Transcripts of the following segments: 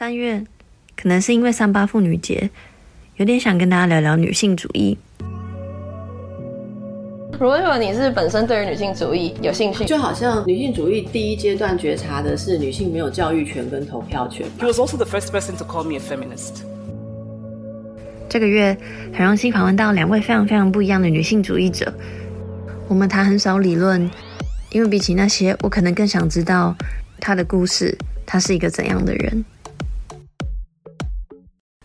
三月，可能是因为三八妇女节，有点想跟大家聊聊女性主义。如果你是本身对于女性主义有兴趣，就好像女性主义第一阶段觉察的是女性没有教育权跟投票权。He was also the first person to call me a feminist. 这个月很荣幸访问到两位非常非常不一样的女性主义者。我们谈很少理论，因为比起那些，我可能更想知道她的故事，她是一个怎样的人。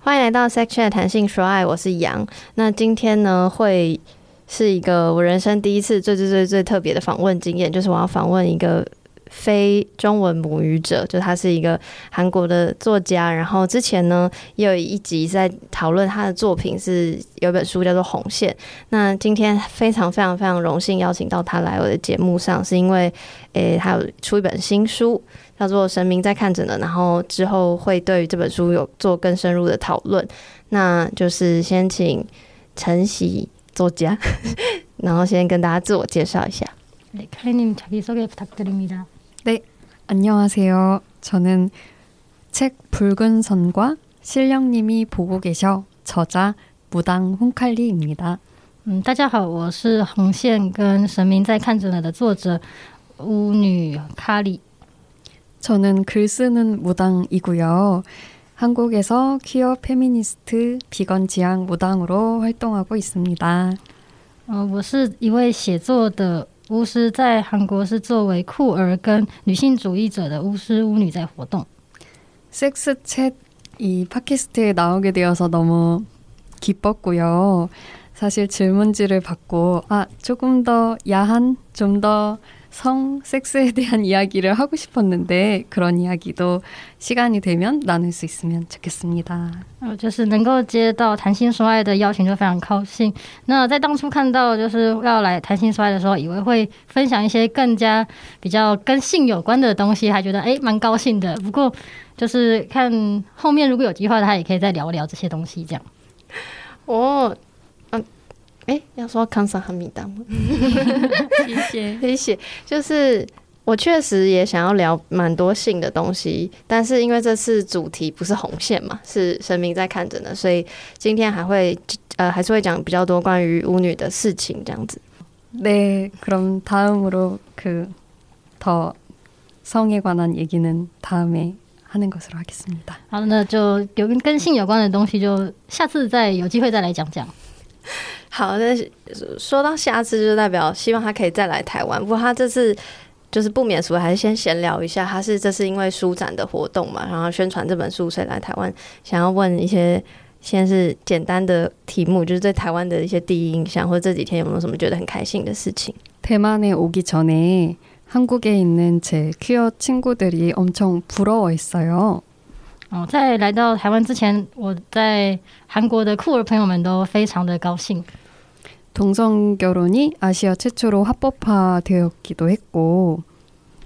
欢迎来到 Sex Chat 谈性说爱，我是杨。那今天呢，会是一个我人生第一次最最最最特别的访问经验，就是我要访问一个非中文母语者，就他是一个韩国的作家。然后之前呢，也有一集在讨论他的作品，是有本书叫做《红线》。那今天非常非常非常荣幸邀请到他来我的节目上，是因为诶，他有出一本新书。叫做神明在看着呢，然后之后会对于这本书有做更深入的讨论。那就是先请陈锡作家，然后先跟大家自我介绍一下。네칼리님자기소개부탁드립니다 네안녕하세요저는책붉은선과신령님이보고계셔저자무당홍칼리입니다嗯，大家好，我是红线跟神明在看着呢的作者巫女卡里。 저는 글 쓰는 무당이고요. 한국에서 퀴어 페미니스트 비건 지향 무당으로 활동하고 있습니다. 어, 我是一位写作的巫师，在韩国是作为酷儿跟女性主义者的巫师巫女在活动。 섹스챗 이 팟캐스트에 나오게 되어서 너무 기뻤고요. 사실 질문지를 받고 아 조금 더 야한 좀더 성, 섹스에 대한 이야기를 하고 싶었는데 그런 이야기도 시간이 되면 나눌 수 있으면 좋겠습니다. 就是能够接到谈性说爱的邀请就非常高兴。那在当初看到就是要来谈性说爱的时候，以为会分享一些更加比较跟性有关的东西，还觉得诶蛮高兴的。不过就是看后面如果有机会，他也可以再聊聊这些东西这样。哦。 哎，要说康萨哈米达吗？谢谢，谢谢。就是我确实也想要聊蛮多性的东西，但是因为这次主题不是红线嘛，是神明在看着呢，所以今天还会呃还是会讲比较多关于巫女的事情这样子。네그럼다음으로그더성에관한얘기는다음에하는것으로하겠습니다。 好，那就有跟跟性有关的东西，就下次再有机会再来讲讲。 好，那说到下次就代表希望他可以再来台湾。不过他这次就是不免俗，还是先闲聊一下。他是这是因为书展的活动嘛，然后宣传这本书，所以来台湾。想要问一些，先是简单的题目，就是对台湾的一些第一印象，或者这几天有没有什么觉得很开心的事情？대만에오기전에한국에있는제퀴어친구들이엄청부러워했어요。 哦，在来到台湾之前，我在韩国的酷儿朋友们都非常的高兴。 동성 결혼이 아시아 최초로 합법화되었기도 했고,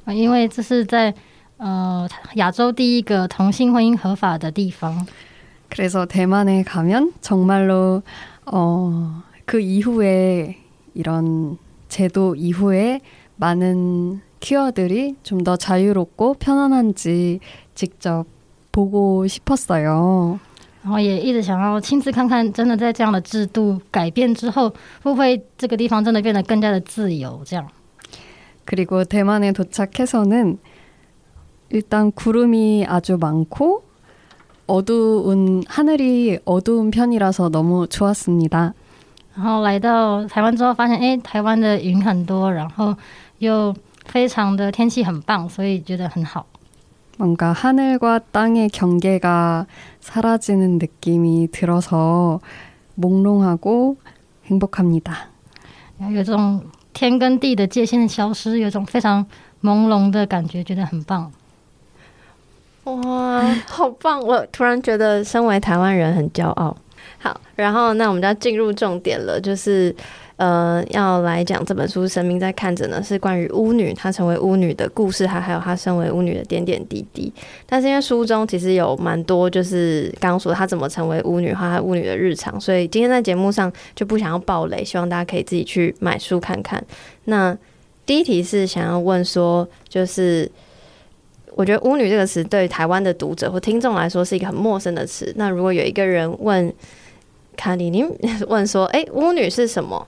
因为这是在呃亚洲第一个同性婚姻合法的地方。 그래서 대만에 가면 정말로 어, 그 이후에 이런 제도 이후에 많은 퀴어들이 좀 더 자유롭고 편안한지 직접 보고 싶었어요. 然后也一直想要亲自看看，真的在这样的制度改变之后，会不会这个地方真的变得更加的自由？这样。 그리고 대만에 도착해서는 일단 구름이 아주 많고 어두운 하늘이 어두운 편이라서 너무 좋았습니다. 然后来到台湾之后，发现哎，台湾的云很多，然后又非常的天气很棒，所以觉得很好。 뭔가 하늘과 땅의 경계가 사라지는 느낌이 들어서 몽롱하고 행복합니다. 有种天跟地的界限消失，有种非常朦胧的感觉，觉得很棒。哇，好棒！我突然觉得身为台湾人很骄傲。好，然后那我们就要进入重点了，就是。 呃，要来讲这本书，神明在看着呢，是关于巫女她成为巫女的故事，还还有她身为巫女的点点滴滴。但是因为书中其实有蛮多，就是刚刚说她怎么成为巫女，和她巫女的日常，所以今天在节目上就不想要爆雷，希望大家可以自己去买书看看。那第一题是想要问说，就是我觉得“巫女”这个词对台湾的读者或听众来说是一个很陌生的词。那如果有一个人问卡里尼问说：“哎、巫女是什么？”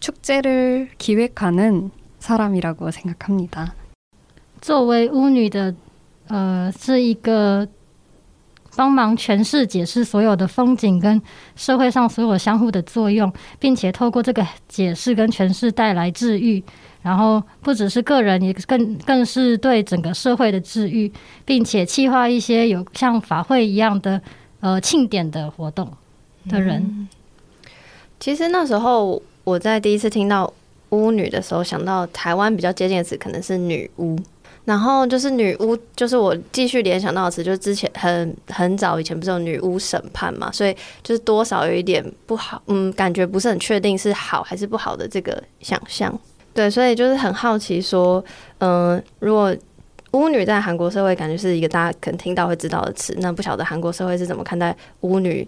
축제를 기획하는 사람이라고 생각합니다. 作为巫女的呃是一个帮忙诠释、解释所有的风景跟社会上所有相互的作用，并且透过这个解释跟诠释带来治愈。然后不只是个人，也更更是对整个社会的治愈，并且企划一些有像法会一样的呃庆典的活动的人。嗯。其实那时候 我在第一次听到巫女的时候，想到台湾比较接近的词可能是女巫。然后就是女巫，就是我继续联想到的词，就是之前很很早以前不是有女巫审判嘛，所以就是多少有一点不好，嗯，感觉不是很确定是好还是不好的这个想象。对，所以就是很好奇说，嗯、如果巫女在韩国社会感觉是一个大家可能听到会知道的词，那不晓得韩国社会是怎么看待巫女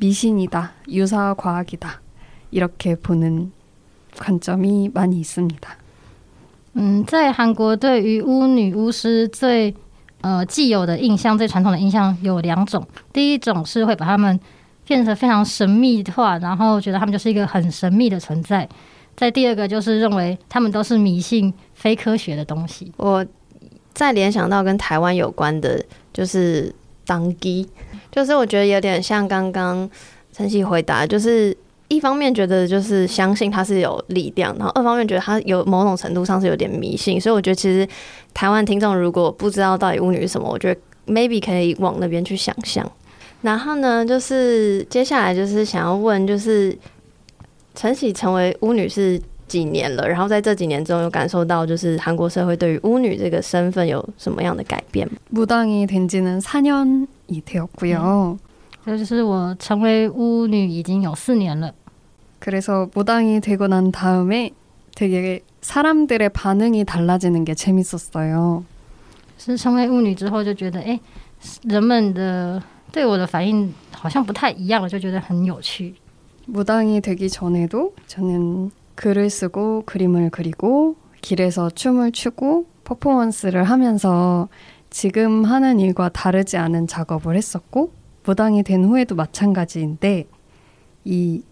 미신이다, 유사과학이다, 이렇게 보는 관점이 많이 있습니다. 嗯，在韩国对于巫女巫师最呃既有的印象，最传统的印象有两种。第一种是会把他们变得非常神秘化，然后觉得他们就是一个很神秘的存在。再第二个就是认为他们都是迷信、非科学的东西。我再联想到跟台湾有关的，就是当机， 就是我觉得有点像刚刚晨曦回答，就是。一方面觉得就是相信它是有力量，然后二方面觉得它有某种程度上是有点迷信，所以我觉得其实台湾听众如果不知道到底巫女是什么，我觉得 maybe 可以往那边去想象。然后呢，就是接下来就是想要问，就是晨曦成为巫女是几年了？然后在这几年中有感受到就是韩国社会对于巫女这个身份有什么样的改变？무당이된지는4년이되었고요。这就是我成为巫女已经有四年了。 그래서 무당이 되고 난 다음에 되게 사람들의 반응이 달라지는 게 재밌었어요. 是成为巫女之后就觉得，哎，人们的对我的反应好像不太一样了，就觉得很有趣。 무당이 되기 전에도 저는 글을 쓰고 그림을 그리고 길에서 춤을 추고 퍼포먼스를 하면서 지금 하는 일과 다르지 않은 작업을 했었고 무당이 된 후에도 마찬가지인데 이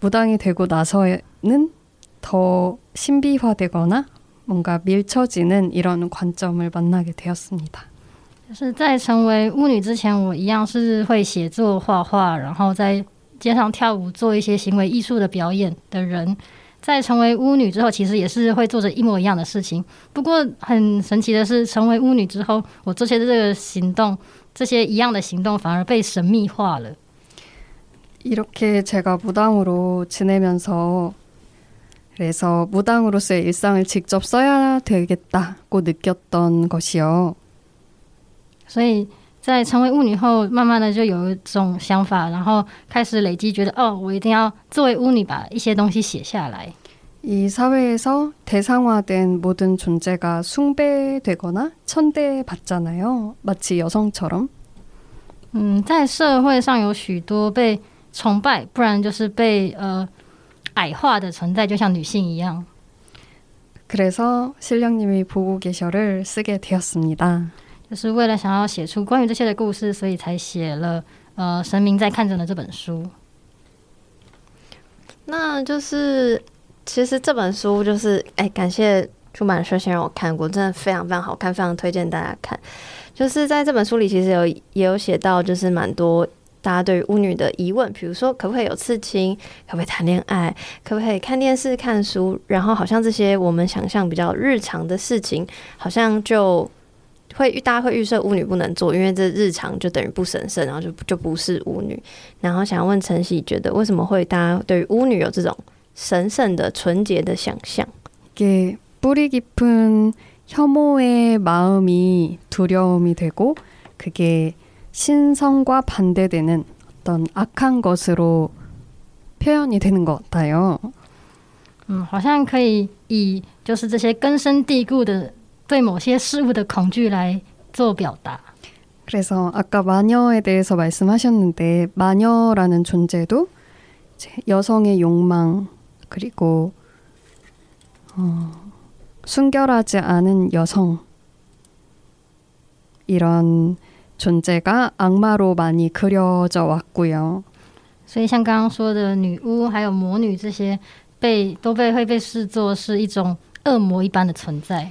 무당이 되고 나서는 더 신비화되거나 뭔가 밀쳐지는 이런 관점을 만나게 되었습니다. 就是在成为巫女之前，我一样是会写作、画画，然后在 街上跳舞，做一些行为艺术的表演的人。在成为巫女之后，其实也是会做着一模一样的事情。不过很神奇的是，成为巫女之后，我做些这个行动，这些一样的行动反而被神秘化了。 이렇게 제가 무당으로 지내면서 그래서 무당으로서의 일상을 직접 써야 되겠다고 느꼈던 것이요. 所以 在成为巫女后，慢慢的就有一种想法，然后开始累积，觉得哦，我一定要作为巫女把一些东西写下来。이 사회에서 대상화된 모든 존재가 숭배되거나 천대받잖아요. 마치 여성처럼. 嗯，在社会上有许多被崇拜，不然就是被呃矮化的存在，就像女性一样。그래서실령님이보고계셔를쓰게되었습니다。 就是为了想要写出关于这些的故事，所以才写了呃神明在看着的这本书。那就是其实这本书就是哎，感谢出版社先让我看过，真的非常非常好看，非常推荐大家看。就是在这本书里，其实有也有写到，就是蛮多大家对于巫女的疑问，比如说可不可以有刺青，可不可以谈恋爱，可不可以看电视、看书，然后好像这些我们想象比较日常的事情，好像就会大家会预设巫女不能做，因为这日常就等于不神圣，然后就就不是巫女。然后想要问晨曦，觉得为什么会大家对于巫女有这种神圣的、纯洁的想象？给뿌리깊은 혐오의 마음이 두려움이 되고 그게 신성과 반대되는 어떤 악한 것으로 표현이 되는 것 같아요. 嗯，好像可以以就是这些根深蒂固的 对某些事物的恐惧来做表达。 그래서 아까 마녀에 대해서 말씀하셨는데 마녀라는 존재도 여성의 욕망 그리고 어, 순결하지 않은 여성 이런 존재가 악마로 많이 그려져 왔고요. 所以像刚刚说的女巫还有魔女这些被都被会被视作是一种恶魔一般的存在。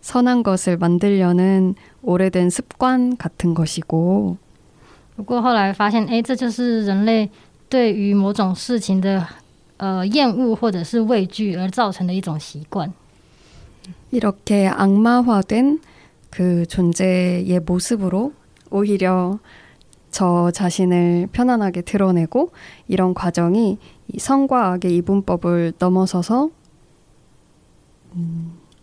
선한 것을 만들려는 오래된 습관 같은 것이고. 不过后来发现，诶，这就是人类对于某种事情的呃厌恶或者是畏惧而造成的一种习惯。 이렇게 악마화된 그 존재의 모습으로 오히려 저 자신을 편안하게 드러내고 이런 과정이 이 성과 악의 이분법을 넘어서서 음,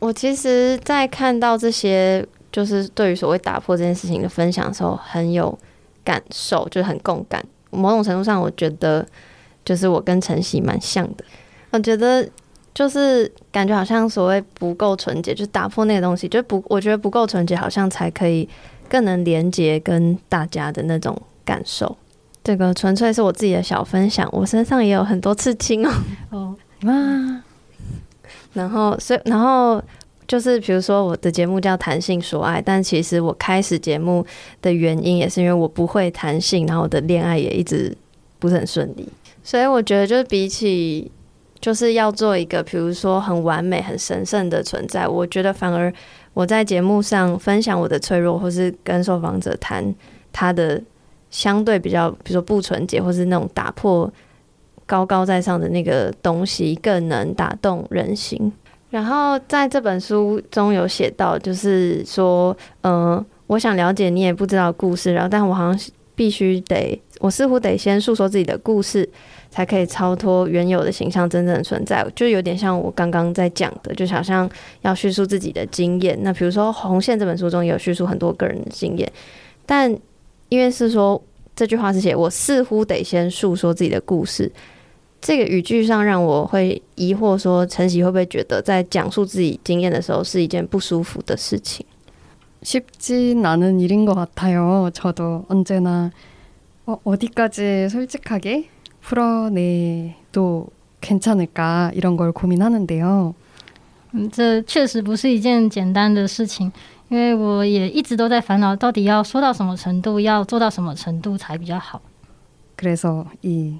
我其实，在看到这些就是对于所谓打破这件事情的分享的时候，很有感受，就是很共感。某种程度上，我觉得就是我跟晨曦蛮像的。我觉得。就是感觉好像所谓不够纯洁，就打破那个东西，就不，我觉得不够纯洁，好像才可以更能连接跟大家的那种感受。这个纯粹是我自己的小分享，我身上也有很多刺青哦。哦，哇！然后，所以，然后就是比如说我的节目叫谈性说爱，但其实我开始节目的原因也是因为我不会谈性，然后我的恋爱也一直不是很顺利，所以我觉得就是比起。就是要做一个，比如说很完美、很神圣的存在。我觉得反而我在节目上分享我的脆弱，或是跟受访者谈他的相对比较，比如说不纯洁，或是那种打破高高在上的那个东西，更能打动人心。然后在这本书中有写到，就是说，嗯、我想了解你也不知道故事，然后但我好像必须得，我似乎得先诉说自己的故事。才可以超脱原有的形象真正的存在，就有点像我刚刚在讲的，就好像要叙述自己的经验。那比如说《红线》这本书中也有叙述很多个人的经验，但因为是说这句话是写我似乎得先诉说自己的故事，这个语句上让我会疑惑说，晨曦会不会觉得在讲述自己经验的时候是一件不舒服的事情？쉽지않은일인것같아요저도언제나어어디까지솔직하게 풀어내도 괜찮을까 이런 걸 고민하는데요. 嗯，这确实不是一件简单的事情，因为我也一直都在烦恼，到底要说到什么程度，要做到什么程度才比较好。 그래서 이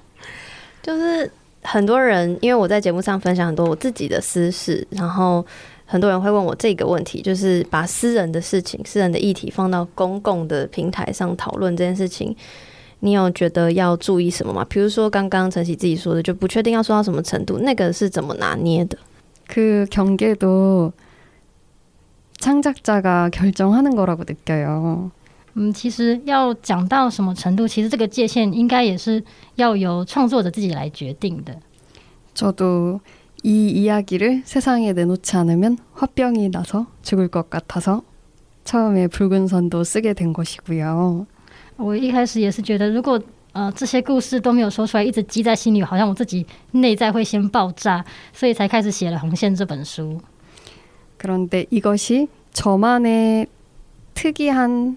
就是很多人，因为我在节目上分享很多我自己的私事，然后很多人会问我这个问题，就是把私人的事情、私人的议题放到公共的平台上讨论这件事情，你有觉得要注意什么吗？比如说刚刚承熙自己说的，就不确定要说到什么程度，那个是怎么拿捏的？그경계도창작자가결정하는거라고느껴요 嗯，其实要讲到什么程度，其实这个界限应该也是要由创作者自己来决定的。저도이이야기를세상에내놓지않으면화병이나서죽을것같아서처음에붉은선도쓰게된것이고요。我一开始也是觉得，如果呃这些故事都没有说出来，一直积在心里，好像我自己内在会先爆炸，所以才开始写了《红线》这本书。그런데이것이저만의특이한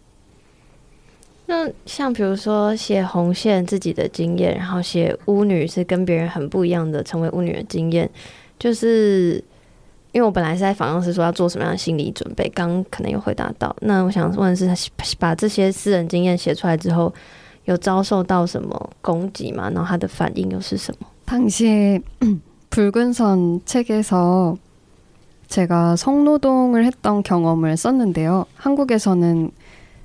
那像比如说写红线自己的经验，然后写巫女是跟别人很不一样的成为巫女的经验，就是因为我本来是在访问时说要做什么样的心理准备，刚可能有回答到。那我想问的是，把这些私人经验写出来之后，有遭受到什么攻击吗？然后他的反应又是什么？当时붉은선책에서제가성노동을했던경험을썼는데요한국에서는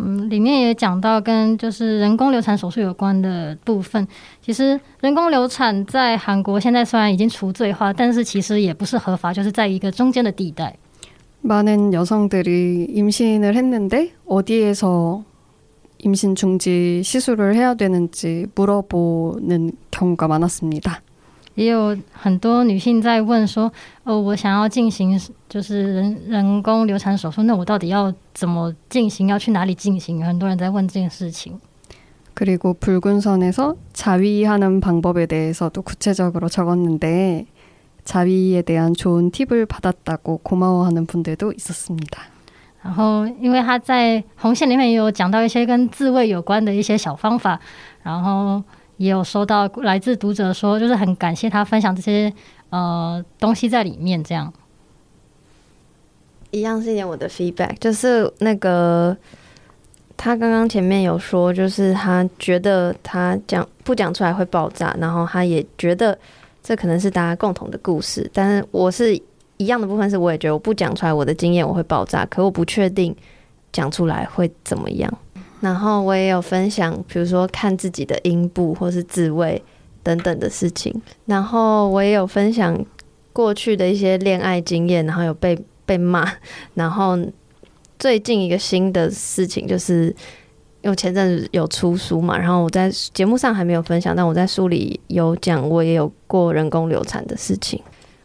嗯，里面也讲到跟就是人工流产手术有关的部分。其实人工流产在韩国现在虽然已经除罪化，但是其实也不是合法，就是在一个中间的地带。많은여성들이임신을했는데어디에서임신중지시술을해야되는지물어보는경우가많았습니다 也有很多女性在问说：“哦，我想要进行就是人人工流产手术，那我到底要怎么进行？要去哪里进行？”有很多人在问这件事情。그리고붉은선에서자위하는방법에대해서도구체적으로적었는데자위에대한좋은팁을받았다고고마워하는분들도있었습니다然后，因为他在红线里面也有讲到一些跟自慰有关的一些小方法，然后。 也有收到来自读者说，就是很感谢他分享这些呃东西在里面，这样一样是一点我的 feedback，就是那个他刚刚前面有说，就是他觉得他讲不讲出来会爆炸，然后他也觉得这可能是大家共同的故事，但是我是一样的部分是，我也觉得我不讲出来我的经验我会爆炸，可我不确定讲出来会怎么样。然后我也有分享，比如说看自己的阴部或是自慰等等的事情。然后我也有分享过去的一些恋爱经验，然后有被被骂。然后最近一个新的事情，就是因为前阵子有出书嘛，然后我在节目上还没有分享，但我在书里有讲，我也有过人工流产的事情。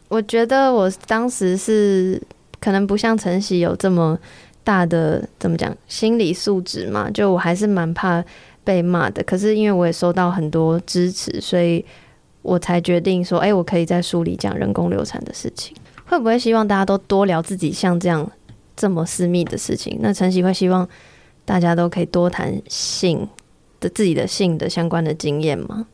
我觉得我当时是可能不像晨曦有这么。大的怎么讲心理素质嘛，就我还是蛮怕 被骂的，可是因为我也收到很多支持，所以我才决定说，哎，我可以在书里讲人工流产的事情。会不会希望大家都多聊自己像这样这么私密的事情？那晨曦会希望大家都可以多谈性的自己的性的相关的经验吗？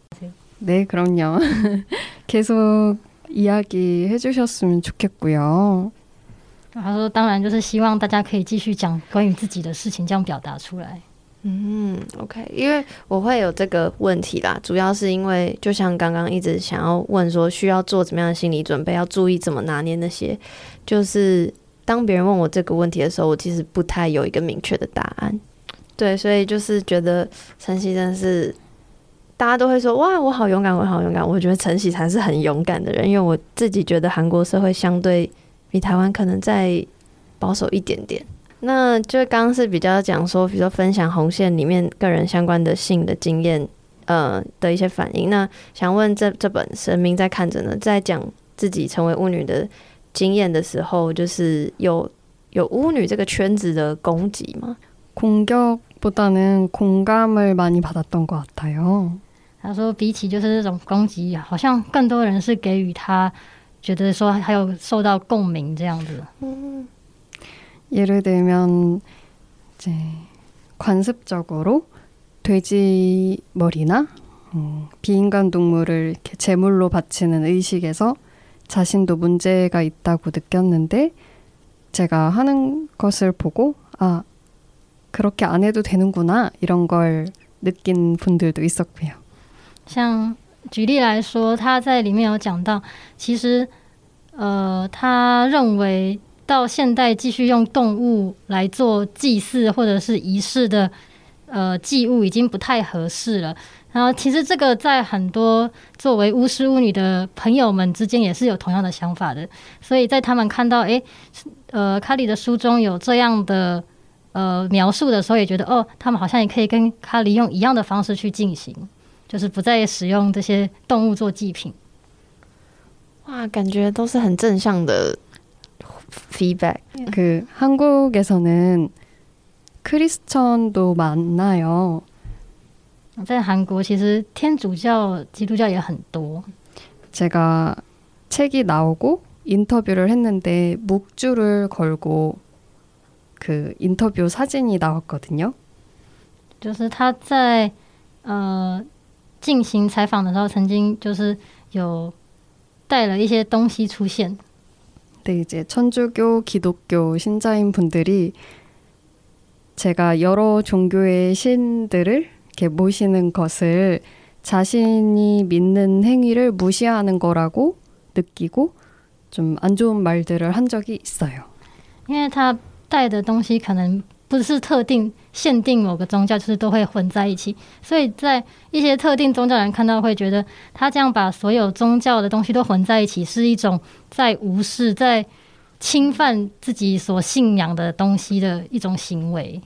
네그럼요 계속이야기해주셨으면좋겠고요 他说：“当然，就是希望大家可以继续讲关于自己的事情，这样表达出来。”嗯，OK，因为我会有这个问题啦，主要是因为就像刚刚一直想要问说，需要做怎么样的心理准备，要注意怎么拿捏那些。就是当别人问我这个问题的时候，我其实不太有一个明确的答案。对，所以就是觉得晨曦真的是大家都会说哇，我好勇敢，我好勇敢。我觉得晨曦才是很勇敢的人，因为我自己觉得韩国社会相对。比台湾可能再保守一点点，那就刚刚是比较讲说，比如说分享红线里面个人相关的性的经验，呃的一些反应。那想问这这本神明在看着呢，在讲自己成为巫女的经验的时候，就是有有巫女这个圈子的攻击吗？공격보다는공감을많이받았던것같아요。他说，比起就是这种攻击，好像更多人是给予他。 觉得说还有受到共鸣这样子。嗯，예를들면이제관습적으로돼지머리나음비인간동물을이렇게제물로바치는의식에서자신도문제가있다고느꼈는데제가하는것을보고아그렇게안해도되는구나이런걸느낀분들도있었고요像 举例来说，他在里面有讲到，其实，呃，他认为到现代继续用动物来做祭祀或者是仪式的，呃，祭物已经不太合适了。然后，其实这个在很多作为巫师巫女的朋友们之间也是有同样的想法的。所以在他们看到，诶，呃，卡里的书中有这样的呃描述的时候，也觉得哦，他们好像也可以跟卡里用一样的方式去进行。就是不再使用这些动物做祭品。哇，感觉都是很正向的 feedback。그한국에서는크리스천도많아요。在韩国，其实天主教、基督教也很多。제가책이나오고인터뷰를했는데묵주를걸고그인터뷰사진이나왔거든요。就是他在呃。 进行采访的时候，曾经就是有带了一些东西出现。对，이제천주교기독교신자인분들이제가여러종교의신들을이렇게모시는것을자신이믿는행위를무시하는거라고느끼고좀안좋은말들을한적이있어요。因为他带的东西可能。不是特定 限定某个宗教，就是都会混在一起。所以在一些特定宗教人看到，会觉得他这样把所有宗教的东西都混在一起，是一种在无视、在侵犯自己所信仰的东西的一种行为。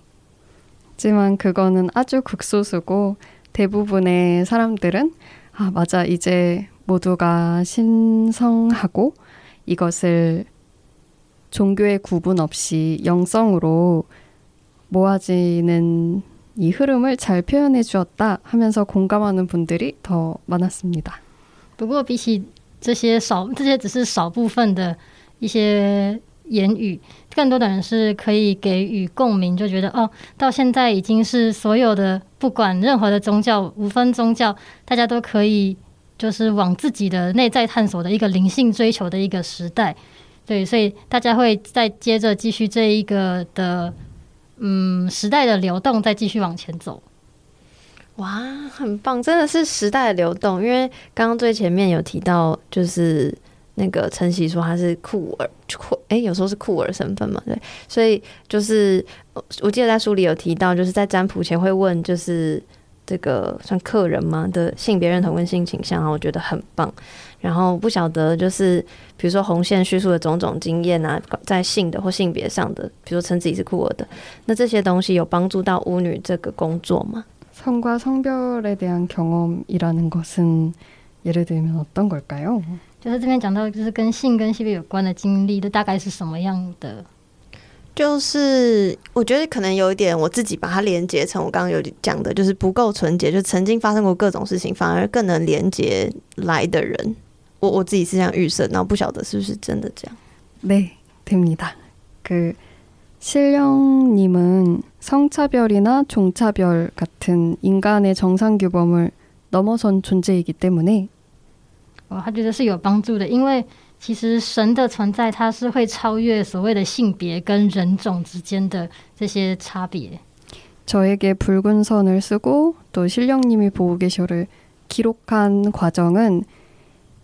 하지만그거는아주극소수고대부분의사람들은아맞아이제모두가신성하고이것을종교의구분없이영성으로 모아지는 이 흐름을 잘 표현해 주었다 하면서 공감하는 분들이 더 많았습니다. 不过比起这些少部分的一些言语，更多的人是可以给予共鸣，就觉得哦，到现在已经是所有的不管任何的宗教，无分宗教，大家都可以就是往自己的内在探索的一个时代。对，所以大家会再接着继续这一个的 嗯时代的流动，再继续往前走。哇，很棒，真的是时代的流动。因为刚刚最前面有提到，就是那个晨曦说他是酷儿，酷诶，有时候是酷儿身份嘛，对。所以就是我记得在书里有提到，就是在占卜前会问，就是这个算客人吗的性别认同跟性倾向，啊我觉得很棒。然后不晓得就是，比如说红线叙述的种种经验啊，在性的或性别上的，比如说称自己是酷儿的，那这些东西有帮助到巫女这个工作吗？성과성별에대한경험이라는것은예를들면어떤걸까요就是这边讲到，就是跟性跟性别有关的经历，都大概是什么样的？ 就是我觉得可能有一点，我自己把它连接成我刚刚有讲的，就是不够纯洁，就曾经发生过各种事情，反而更能连接来的人。 我我自己是这样预设，然后不晓得是不是真的这样。네됩니다그실령님은성차별이나종차별같은인간의정상규범을넘어선존재이기때문에哦，他觉得是有帮助的，因为。其实神的存在，它是会超越所谓的性别跟人种之间的这些差别。저에게붉은선을쓰고또신령님이보고계셔를기록한과정은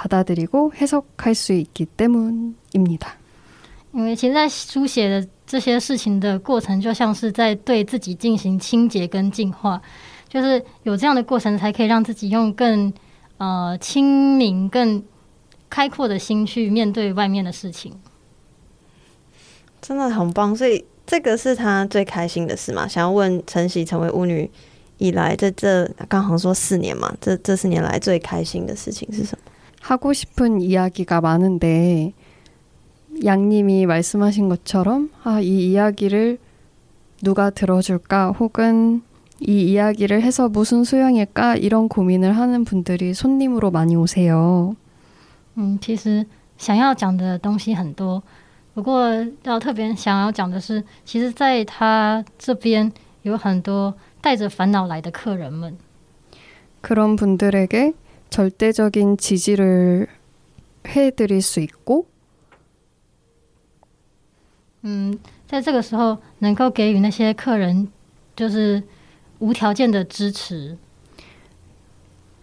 받아들이고해석할수있기때문입니다。因为其实，在书写的这些事情的过程，就像是在对自己进行清洁跟净化，就是有这样的过程，才可以让自己用更呃清明、更。开阔的心去面对外面的事情，真的很棒。所以这个是他最开心的事嘛？想要问承袭成为巫女以来，在这刚好说四年嘛，这这四年来最开心的事情是什么？ 하고싶은이야기가많은데양님이말씀하신것처럼아이이야기를누가들어줄까혹은이이야기를해서무슨소용일까이런고민을하는분들이손님으로많이오세요嗯，其实想要讲的东西很多，不过要特别想要讲的是，其实在他这边有很多带着烦恼来的客人们。그런분들에게 절대적인지지를해드릴수있고嗯，在这个时候能够给予那些客人就是无条件的支持。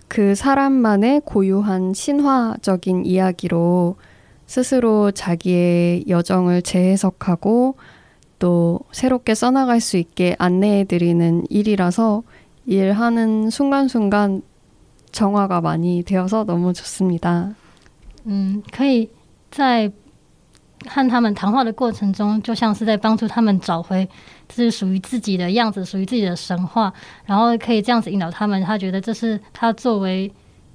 그 사람만의 고유한 신화적인 이야기로 스스로 자기의 여정을 재해석하고 또 새롭게 써나갈 수 있게 안내해드리는 일이라서 일하는 순간순간 정화가 많이 되어서 너무 좋습니다. 음, 可以在和他们谈话的过程中，就像是在帮助他们找回这是属于自己的样子，属于自己的神话，然后可以这样子引导他们。他觉得这是他作为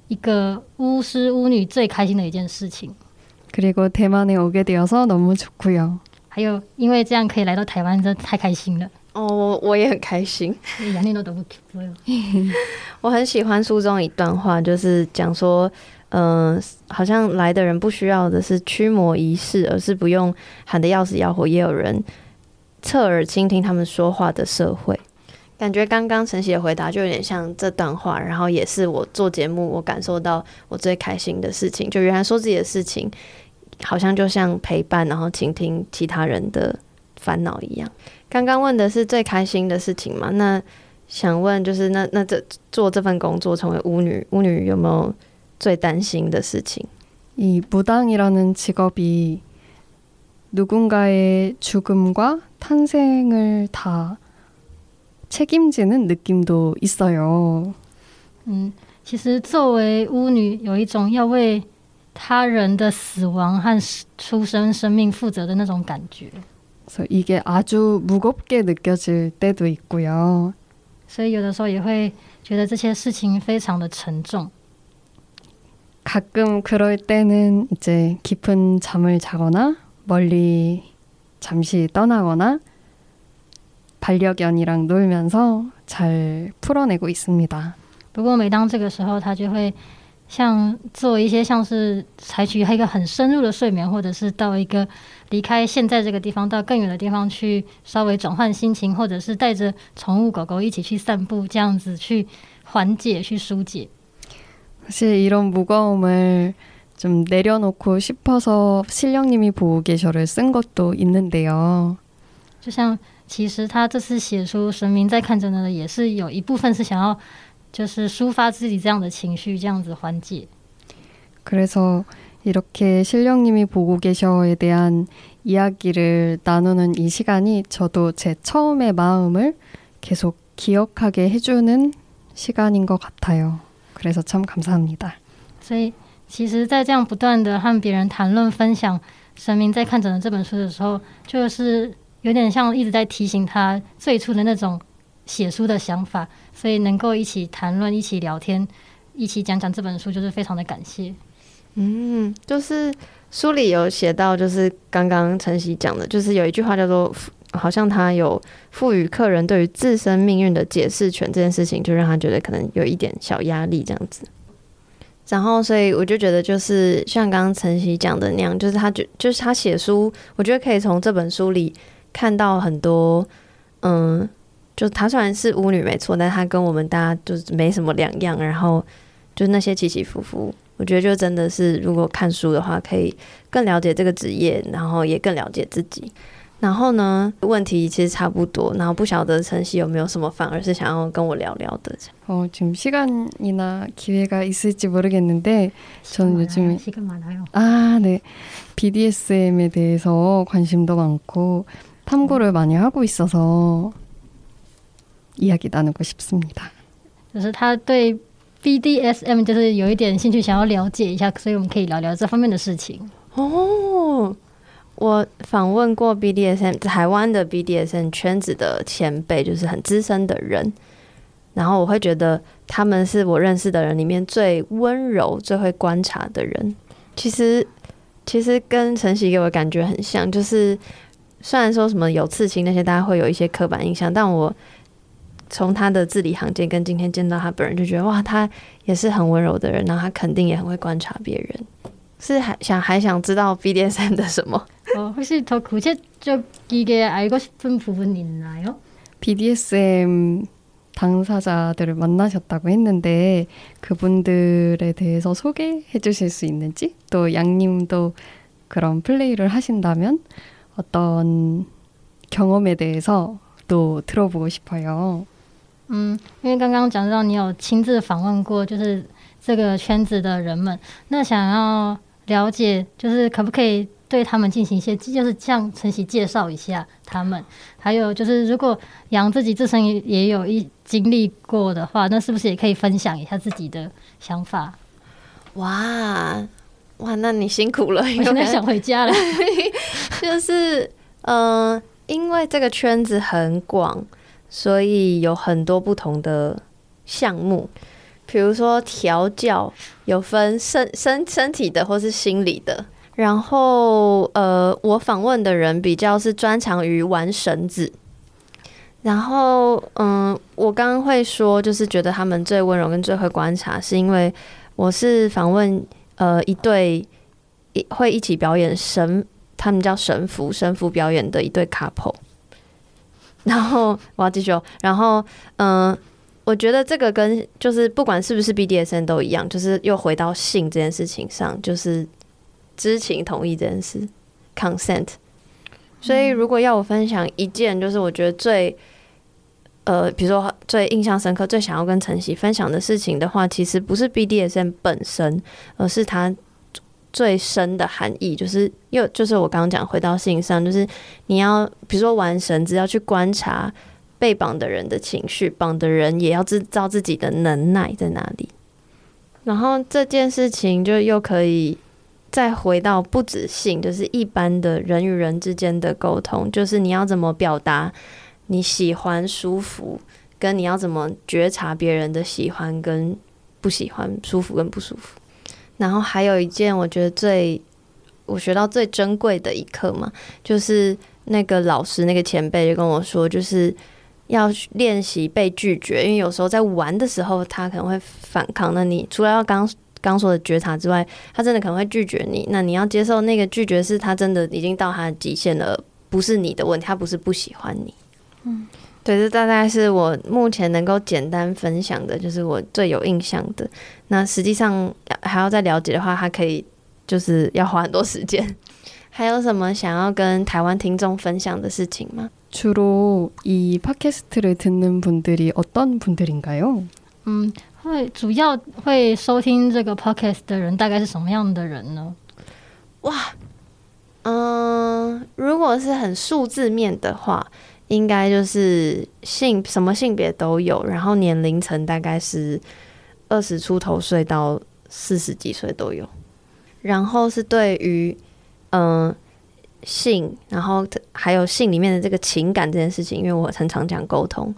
一个巫师巫女最开心的一件事情。그리고대만에오게되어서너무좋고요。还有，因为这样可以来到台湾，真的太开心了。 哦，我我也很开心。我很喜欢书中一段话，就是讲说。嗯、呃，好像来的人不需要的是驱魔仪式，而是不用喊得要死要活，也有人侧耳倾听他们说话的社会。感觉刚刚晨曦的回答就有点像这段话，然后也是我做节目我感受到我最开心的事情。就原来说自己的事情，好像就像陪伴，然后倾听其他人的烦恼一样。刚刚问的是最开心的事情嘛？那想问就是那那这做这份工作成为巫女，巫女有没有？最担心的事情，이무당이라는직업이누군가의죽음과탄생을다책임지는느낌도있어요。 嗯，其实作为巫女，有一种要为他人的死亡和出生生命负责的那种感觉。 所以이게아주무겁게느껴질때도있고요。所以有的时候也会觉得这些事情非常的沉重。 가끔 그럴 때는 이제 깊은 잠을 자거나 멀리 잠시 떠나거나 반려견이랑 놀면서 잘 풀어내고 있습니다. 不过每当这个时候，他就会 像做一些像是才去一个很深入的睡眠，或者是到一个离开现在这个地方，到更远的地方去稍微转换心情，或者是带着宠物狗狗一起去散步，这样子去缓解、去疏解。 사실 이런 무거움을 좀 내려놓고 싶어서 신령님이 보고 계셔를 쓴 것도 있는데요. 就像其实他这次写书，神明在看着呢，也是有一部分是想要， 就是抒发自己这样的情绪，这样子缓解。 그래서 이렇게 실령님이 보고 계셔에 대한 이야기를 나누는 이 시간이 저도 제 처음의 마음을 계속 기억하게 해주는 시간인 것 같아요. 그래서 참 감사합니다. 所以，其实，在这样不断的和别人谈论、分享神明在看诊的这本书的时候，就是有点像一直在提醒他最初的那种 写书的想法。所以，能够一起谈论、一起聊天、一起讲讲这本书，就是非常的感谢。嗯，就是书里有写到，就是刚刚晨曦讲的，就是有一句话叫做，好像他有赋予客人对于自身命运的解释权这件事情，就让他觉得可能有一点小压力这样子。然后，所以我就觉得，就是像刚刚晨曦讲的那样，就是他就就是他写书，我觉得可以从这本书里看到很多，嗯，就他虽然是巫女没错，但他跟我们大家就是没什么两样，然后就那些起起伏伏。我觉得就真的是，如果看书的话，可以更了解这个职业，然后也更了解自己。然后呢，问题其实差不多。然后不晓得晨曦有没有什么反而是想要跟我聊聊的？哦，지금시간이나기회가있을지모르겠는데저는요즘에시간많아요아네 BDSM에 대해서 관심도 많고 탐구를 많이 하고 있어서 이야기 나누고 싶습니다. 就是他对 BDSM 就是有一点兴趣，想要了解一下，所以我们可以聊聊这方面的事情。哦，我访问过 BDSM 台湾的 BDSM 圈子的前辈，就是很资深的人，然后我会觉得他们是我认识的人里面最温柔、最会观察的人。其实，其实跟晨曦给我感觉很像，就是虽然说什么有刺青那些，大家会有一些刻板印象，但我。 从他的字里行间跟今天见到他本人，就觉得哇，他也是很温柔的人，然后他肯定也很会观察别人。是还想还想知道 BDSM 的什么？哦，혹시더구체적이게알고싶은부분있나요 BDSM 당사자들을만나셨다고했는데그분들에대해서소개해주실수있는지또양님도그런플레이를하신다면어떤경험에대해서또들어보고싶어요 嗯，因为刚刚讲到你有亲自访问过，就是这个圈子的人们，那想要了解，就是可不可以对他们进行一些，就是向晨曦介绍一下他们，还有就是如果杨自己自身也也有一经历过的话，那是不是也可以分享一下自己的想法？哇哇，那你辛苦了，我现在想回家了，就是嗯、呃，因为这个圈子很广。所以有很多不同的项目，比如说调教，有分身身身体的或是心理的。然后呃，我访问的人比较是专长于玩绳子。然后嗯，我刚刚会说，就是觉得他们最温柔跟最会观察，是因为我是访问呃一对一会一起表演神，他们叫神符神符表演的一对 couple。然后我要继续，哦然后嗯，我觉得这个跟就是不管是不是 BDSM 都一样，就是又回到性这件事情上，就是知情同意这件事，consent。所以如果要我分享一件，就是我觉得最呃，比如说最印象深刻、最想要跟晨曦分享的事情的话，其实不是 BDSM 本身，而是它。最深的含义就是，又就是我刚刚讲回到性上，就是你要比如说玩绳子，要去观察被绑的人的情绪，绑的人也要知道自己的能耐在哪里。然后这件事情就又可以再回到不止性，就是一般的人与人之间的沟通，就是你要怎么表达你喜欢、舒服，跟你要怎么觉察别人的喜欢跟不喜欢、舒服跟不舒服。然后还有一件我觉得最我学到最珍贵的一课嘛，就是那个老师那个前辈就跟我说，就是要练习被拒绝，因为有时候在玩的时候他可能会反抗。那你除了要刚刚说的觉察之外，他真的可能会拒绝你。那你要接受那个拒绝是他真的已经到他的极限了，不是你的问题，他不是不喜欢你。嗯。对，这大概是我目前能够简单分享的，就是我最有印象的。那实际上还要再了解的话，它可以就是要花很多时间。还有什么想要跟台湾听众分享的事情吗？주로이팟캐스트를듣는분들이어떤분들인가요？嗯，会主要会收听这个 podcast 的人大概是什么样的人呢？ 哇，嗯，如果是很数字面的话， 应该就是性什么性别都有，然后年龄层大概是二十出头岁到四十几岁都有。然后是对于嗯性，然后还有性里面的这个情感这件事情，因为我很常讲沟通，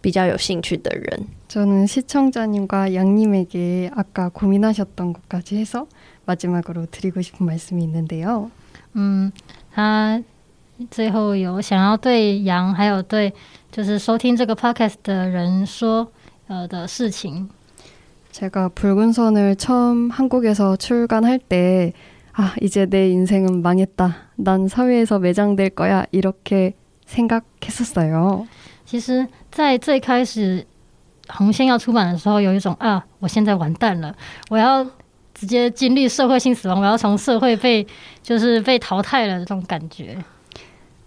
比较有兴趣的人。 저는 시청자님과 양님에게 아까 고민하셨던 것까지 해서 마지막으로 드리고 싶은 말씀이 있는데요. 嗯，他 最后有想要对杨还有对就是收听这个 podcast 的人说呃的事情。 제가 붉은 선을 처음 한국에서 출간할 때 아, 이제 내 인생은 망했다. 난 사회에서 매장될 거야. 이렇게 생각했었어요. 其实，在最开始红线要出版的时候，有一种啊，我现在完蛋了，我要直接经历社会性死亡，我要从社会被就是被淘汰了这种感觉。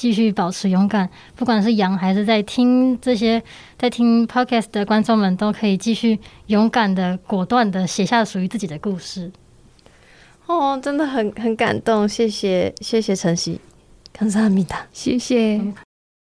继续保持勇敢，不管是杨还是在听这些在听 podcast 的观众们，都可以继续勇敢的、果断的写下属于自己的故事。哦，真的很很感动，谢谢谢谢晨曦，感谢阿米达，谢谢。